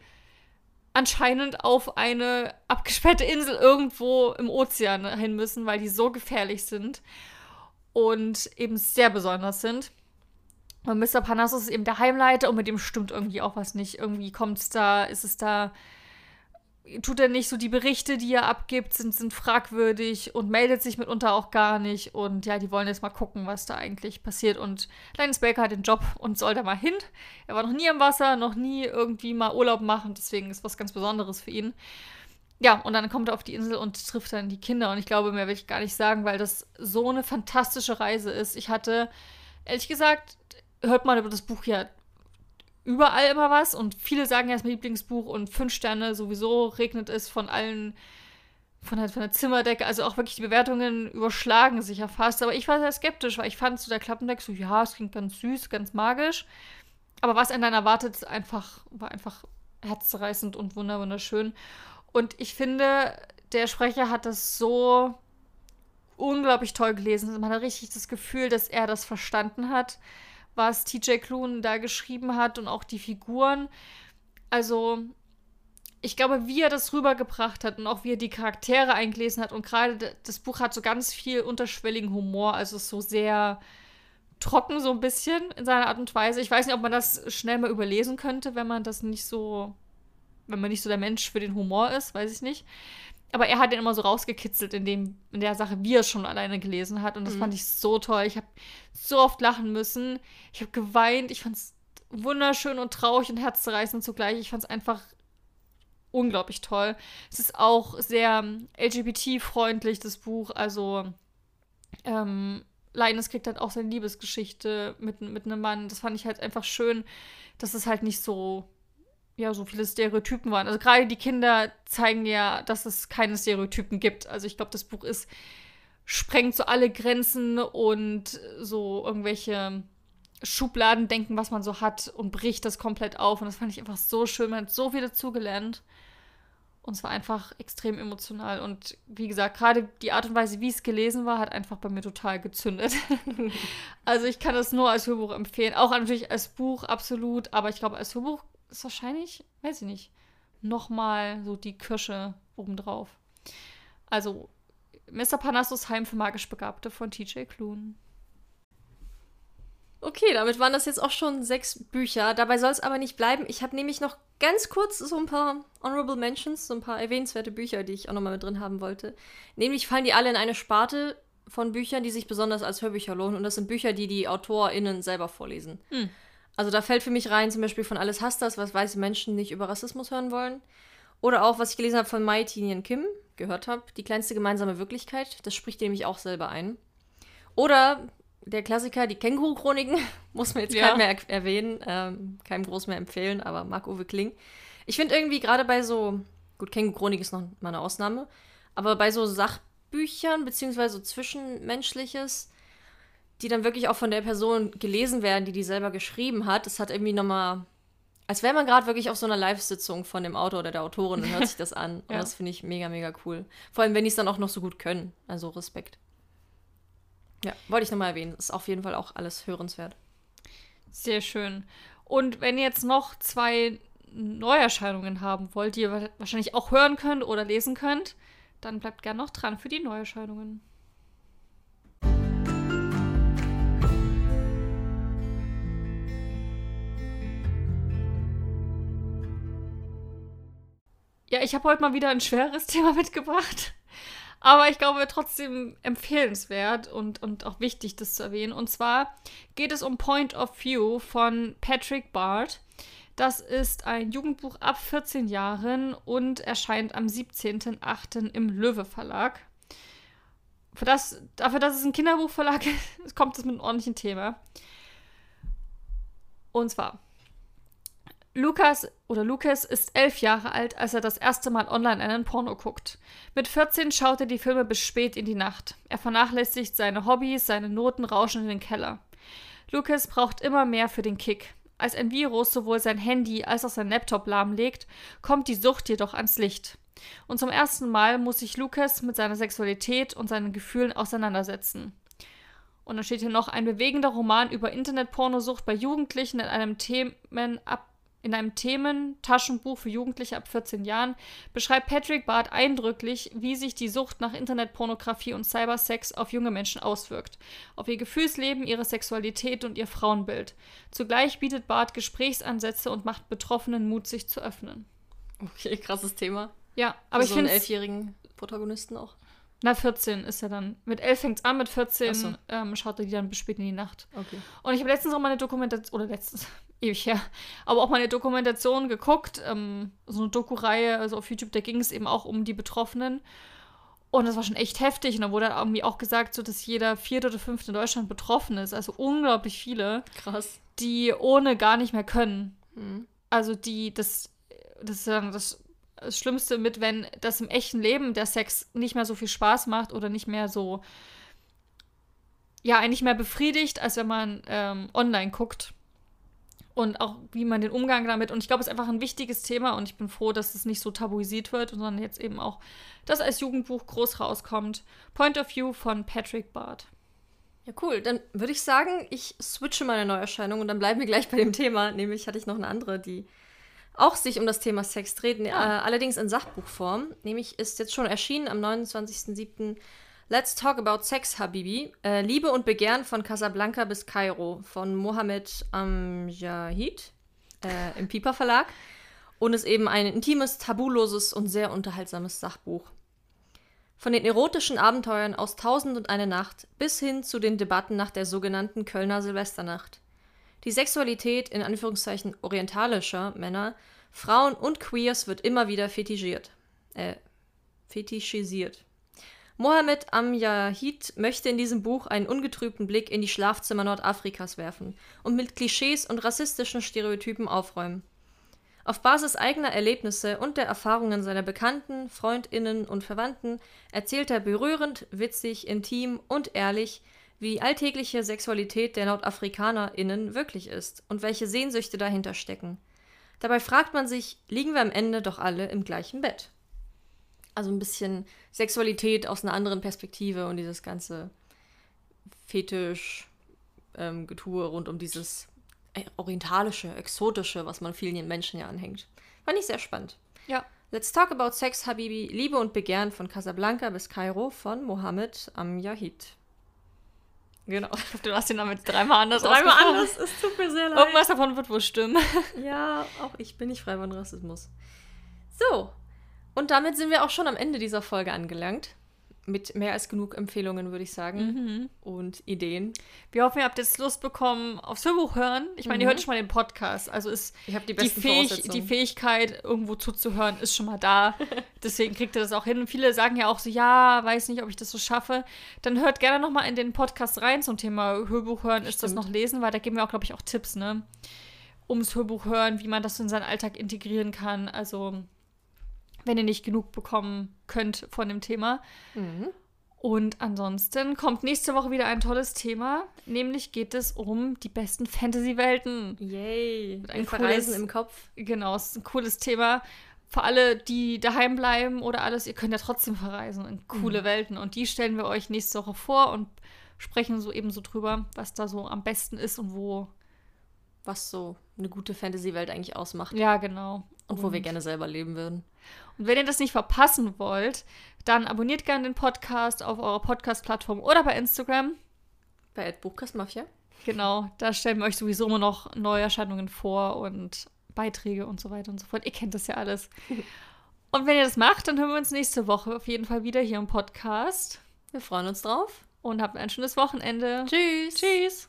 anscheinend auf eine abgesperrte Insel irgendwo im Ozean hin müssen, weil die so gefährlich sind und eben sehr besonders sind. Und Mr. Panassus ist eben der Heimleiter und mit dem stimmt irgendwie auch was nicht. Irgendwie kommt es da, ist es da tut er nicht so die Berichte, die er abgibt, sind, sind fragwürdig und meldet sich mitunter auch gar nicht. Und ja, die wollen jetzt mal gucken, was da eigentlich passiert. Und Linus Baker hat den Job und soll da mal hin. Er war noch nie am Wasser, noch nie irgendwie mal Urlaub machen, deswegen ist was ganz Besonderes für ihn. Ja, und dann kommt er auf die Insel und trifft dann die Kinder. Und ich glaube, mehr will ich gar nicht sagen, weil das so eine fantastische Reise ist. Ich hatte, ehrlich gesagt, hört man über das Buch ja überall immer was und viele sagen ja, es ist mein Lieblingsbuch und fünf Sterne sowieso regnet es von allen, von der, von der Zimmerdecke. Also auch wirklich die Bewertungen überschlagen sich ja fast. Aber ich war sehr skeptisch, weil ich fand so der Klappendeck so, ja, es klingt ganz süß, ganz magisch. Aber was einen dann erwartet, einfach, war einfach herzzerreißend und wunderschön. Und ich finde, der Sprecher hat das so unglaublich toll gelesen. Man hat richtig das Gefühl, dass er das verstanden hat was TJ Klune da geschrieben hat und auch die Figuren. Also, ich glaube, wie er das rübergebracht hat und auch wie er die Charaktere eingelesen hat und gerade das Buch hat so ganz viel unterschwelligen Humor, also so sehr trocken so ein bisschen in seiner Art und Weise. Ich weiß nicht, ob man das schnell mal überlesen könnte, wenn man das nicht so, wenn man nicht so der Mensch für den Humor ist, weiß ich nicht. Aber er hat ihn immer so rausgekitzelt in, dem, in der Sache, wie er es schon alleine gelesen hat. Und das mhm. fand ich so toll. Ich habe so oft lachen müssen. Ich habe geweint. Ich fand es wunderschön und traurig und herzzerreißend zugleich. Ich fand es einfach unglaublich toll. Es ist auch sehr LGBT-freundlich, das Buch. Also, ähm, Linus kriegt halt auch seine Liebesgeschichte mit, mit einem Mann. Das fand ich halt einfach schön, dass es halt nicht so ja, so viele Stereotypen waren. Also gerade die Kinder zeigen ja, dass es keine Stereotypen gibt. Also ich glaube, das Buch ist, sprengt so alle Grenzen und so irgendwelche Schubladen denken, was man so hat und bricht das komplett auf. Und das fand ich einfach so schön. Man hat so viel dazugelernt. Und es war einfach extrem emotional. Und wie gesagt, gerade die Art und Weise, wie es gelesen war, hat einfach bei mir total gezündet. also ich kann das nur als Hörbuch empfehlen. Auch natürlich als Buch, absolut. Aber ich glaube, als Hörbuch ist wahrscheinlich, weiß ich nicht, nochmal so die Kirsche obendrauf. Also Mr. Parnassus Heim für magisch Begabte von TJ Klune. Okay, damit waren das jetzt auch schon sechs Bücher. Dabei soll es aber nicht bleiben. Ich habe nämlich noch ganz kurz so ein paar Honorable Mentions, so ein paar erwähnenswerte Bücher, die ich auch nochmal mit drin haben wollte. Nämlich fallen die alle in eine Sparte von Büchern, die sich besonders als Hörbücher lohnen. Und das sind Bücher, die die AutorInnen selber vorlesen. Hm. Also da fällt für mich rein zum Beispiel von Alles hasst das, was weiße Menschen nicht über Rassismus hören wollen. Oder auch, was ich gelesen habe von Mai Tinian Kim, gehört habe, Die kleinste gemeinsame Wirklichkeit. Das spricht nämlich auch selber ein. Oder der Klassiker, die Känguru-Chroniken, muss man jetzt Ja. keinem mehr er erwähnen, ähm, keinem groß mehr empfehlen, aber Marc-Uwe Kling. Ich finde irgendwie gerade bei so, gut, Känguru-Chronik ist noch mal eine Ausnahme, aber bei so Sachbüchern, beziehungsweise so Zwischenmenschliches, die dann wirklich auch von der Person gelesen werden, die die selber geschrieben hat, das hat irgendwie nochmal, als wäre man gerade wirklich auf so einer Live-Sitzung von dem Autor oder der Autorin und hört sich das an. Und Ja. das finde ich mega, mega cool. Vor allem, wenn die es dann auch noch so gut können. Also Respekt. Ja, wollte ich nochmal erwähnen. Ist auf jeden Fall auch alles hörenswert. Sehr schön. Und wenn ihr jetzt noch zwei Neuerscheinungen haben wollt, die ihr wa- wahrscheinlich auch hören könnt oder lesen könnt, dann bleibt gern noch dran für die Neuerscheinungen. Ja, ich habe heute mal wieder ein schweres Thema mitgebracht. Aber ich glaube trotzdem empfehlenswert und, und auch wichtig, das zu erwähnen. Und zwar geht es um Point of View von Patrick Bart. Das ist ein Jugendbuch ab 14 Jahren und erscheint am 17.08. im Löwe Verlag. Für das, dafür, dass es ein Kinderbuchverlag ist, kommt es mit einem ordentlichen Thema. Und zwar, Lukas oder Lukas ist elf Jahre alt, als er das erste Mal online einen Porno guckt. Mit 14 schaut er die Filme bis spät in die Nacht. Er vernachlässigt seine Hobbys, seine Noten rauschen in den Keller. Lukas braucht immer mehr für den Kick. Als ein Virus sowohl sein Handy als auch sein Laptop lahmlegt, kommt die Sucht jedoch ans Licht. Und zum ersten Mal muss sich Lukas mit seiner Sexualität und seinen Gefühlen auseinandersetzen. Und dann steht hier noch ein bewegender Roman über Internetpornosucht bei Jugendlichen in einem Themen ab in einem Themen-Taschenbuch für Jugendliche ab 14 Jahren beschreibt Patrick Barth eindrücklich, wie sich die Sucht nach Internetpornografie und Cybersex auf junge Menschen auswirkt, auf ihr Gefühlsleben, ihre Sexualität und ihr Frauenbild. Zugleich bietet Barth Gesprächsansätze und macht Betroffenen Mut, sich zu öffnen. Okay, krasses Thema. Ja, aber ich so einen finde, elfjährigen Protagonisten auch. na 14 ist er dann. Mit 11 fängt es an, mit 14 Ach so. ähm, schaut er die dann bis spät in die Nacht. Okay. Und ich habe letztens auch mal eine Dokumentation, oder letztens, ewig her, aber auch mal eine Dokumentation geguckt, ähm, so eine Doku-Reihe, also auf YouTube, da ging es eben auch um die Betroffenen. Und das war schon echt heftig. Und da wurde irgendwie auch gesagt, so, dass jeder vierte oder fünfte in Deutschland betroffen ist. Also unglaublich viele, Krass. die ohne gar nicht mehr können. Mhm. Also die, das, das ist dann das, das Schlimmste mit, wenn das im echten Leben der Sex nicht mehr so viel Spaß macht oder nicht mehr so, ja, eigentlich mehr befriedigt, als wenn man ähm, online guckt. Und auch wie man den Umgang damit. Und ich glaube, es ist einfach ein wichtiges Thema und ich bin froh, dass es nicht so tabuisiert wird, sondern jetzt eben auch das als Jugendbuch groß rauskommt. Point of View von Patrick Barth. Ja, cool. Dann würde ich sagen, ich switche meine Neuerscheinung und dann bleiben wir gleich bei dem Thema. Nämlich hatte ich noch eine andere, die auch sich um das Thema Sex dreht, ne- Ah. äh, allerdings in Sachbuchform. Nämlich ist jetzt schon erschienen am 29.07. Let's Talk About Sex, Habibi. Äh, Liebe und Begehren von Casablanca bis Kairo von Mohammed Amjahid äh, im Piper Verlag. Und ist eben ein intimes, tabuloses und sehr unterhaltsames Sachbuch. Von den erotischen Abenteuern aus Tausend und eine Nacht bis hin zu den Debatten nach der sogenannten Kölner Silvesternacht. Die Sexualität in Anführungszeichen orientalischer Männer, Frauen und Queers wird immer wieder fetischiert. Äh, fetischisiert. Mohammed Amjahid möchte in diesem Buch einen ungetrübten Blick in die Schlafzimmer Nordafrikas werfen und mit Klischees und rassistischen Stereotypen aufräumen. Auf Basis eigener Erlebnisse und der Erfahrungen seiner Bekannten, Freundinnen und Verwandten erzählt er berührend, witzig, intim und ehrlich, wie alltägliche Sexualität der NordafrikanerInnen wirklich ist und welche Sehnsüchte dahinter stecken. Dabei fragt man sich, liegen wir am Ende doch alle im gleichen Bett? Also ein bisschen Sexualität aus einer anderen Perspektive und dieses ganze Fetisch-Getue rund um dieses äh, orientalische, exotische, was man vielen Menschen ja anhängt. Fand ich sehr spannend. Ja. Let's Talk About Sex, Habibi, Liebe und Begehren von Casablanca bis Kairo von Mohammed Amjahid. Genau. Ich hoffe, du hast den Namen jetzt dreimal anders Dreimal anders, es tut mir sehr leid. Irgendwas davon wird wohl stimmen. Ja, auch ich bin nicht frei von Rassismus. So, und damit sind wir auch schon am Ende dieser Folge angelangt. Mit mehr als genug Empfehlungen, würde ich sagen. Mhm. Und Ideen. Wir hoffen, ihr habt jetzt Lust bekommen aufs Hörbuch hören. Ich meine, ihr Mhm. hört schon mal den Podcast. Also ist Ich die die, Fähig die Fähigkeit, irgendwo zuzuhören, ist schon mal da. Deswegen kriegt ihr das auch hin. Und viele sagen ja auch so, ja, weiß nicht, ob ich das so schaffe. Dann hört gerne noch mal in den Podcast rein zum Thema Hörbuch hören. Ist das noch lesen? Weil da geben wir auch, glaube ich, auch Tipps, ne? Ums Hörbuch hören, wie man das in seinen Alltag integrieren kann. Also, wenn ihr nicht genug bekommen könnt von dem Thema. Mhm. Und ansonsten kommt nächste Woche wieder ein tolles Thema. Nämlich geht es um die besten Fantasy-Welten. Yay. ein Verreisen cooles- im Kopf. Genau, es ist ein cooles Thema. Für alle, die daheim bleiben oder alles, ihr könnt ja trotzdem verreisen in coole Welten. Und die stellen wir euch nächste Woche vor und sprechen so eben so drüber, was da so am besten ist und wo. Was so eine gute Fantasy-Welt eigentlich ausmacht. Ja, genau. Und wo wir gerne selber leben würden. Und wenn ihr das nicht verpassen wollt, dann abonniert gerne den Podcast auf eurer Podcast-Plattform oder bei Instagram. Bei Ed Buchkast Mafia. Genau, da stellen wir euch sowieso immer noch Neuerscheinungen vor und Beiträge und so weiter und so fort. Ihr kennt das ja alles. Und wenn ihr das macht, dann hören wir uns nächste Woche auf jeden Fall wieder hier im Podcast. Wir freuen uns drauf. Und habt ein schönes Wochenende. Tschüss. Tschüss.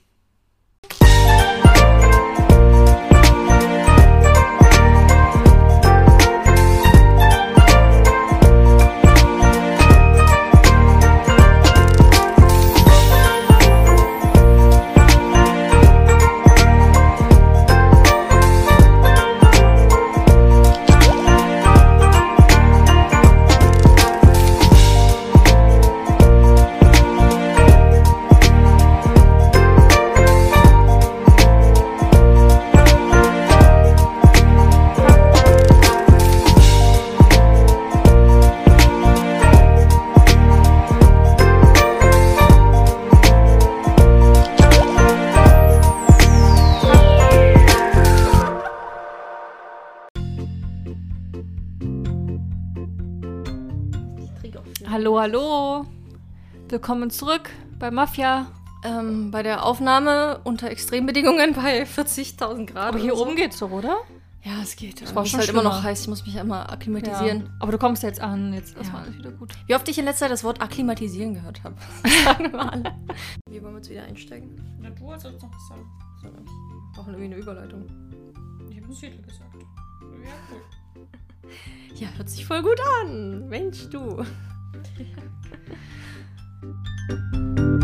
Willkommen zurück bei Mafia. Ähm, bei der Aufnahme unter Extrembedingungen bei 40.000 Grad. Aber hier so. oben geht's doch, oder? Ja, es geht. Es war ist schon halt immer noch schlimmer. heiß. Ich muss mich einmal akklimatisieren. Ja. Aber du kommst jetzt an. Jetzt ist Ja. alles wieder gut. Wie oft ich in letzter Zeit das Wort akklimatisieren gehört habe. Sagen wir alle. Wie wollen wir jetzt wieder einsteigen? Na, du hast jetzt noch gesagt. So, wir brauchen irgendwie eine Überleitung. Ich habe einen Titel gesagt. Ja, cool. Ja, hört sich voll gut an. Mensch, du. Música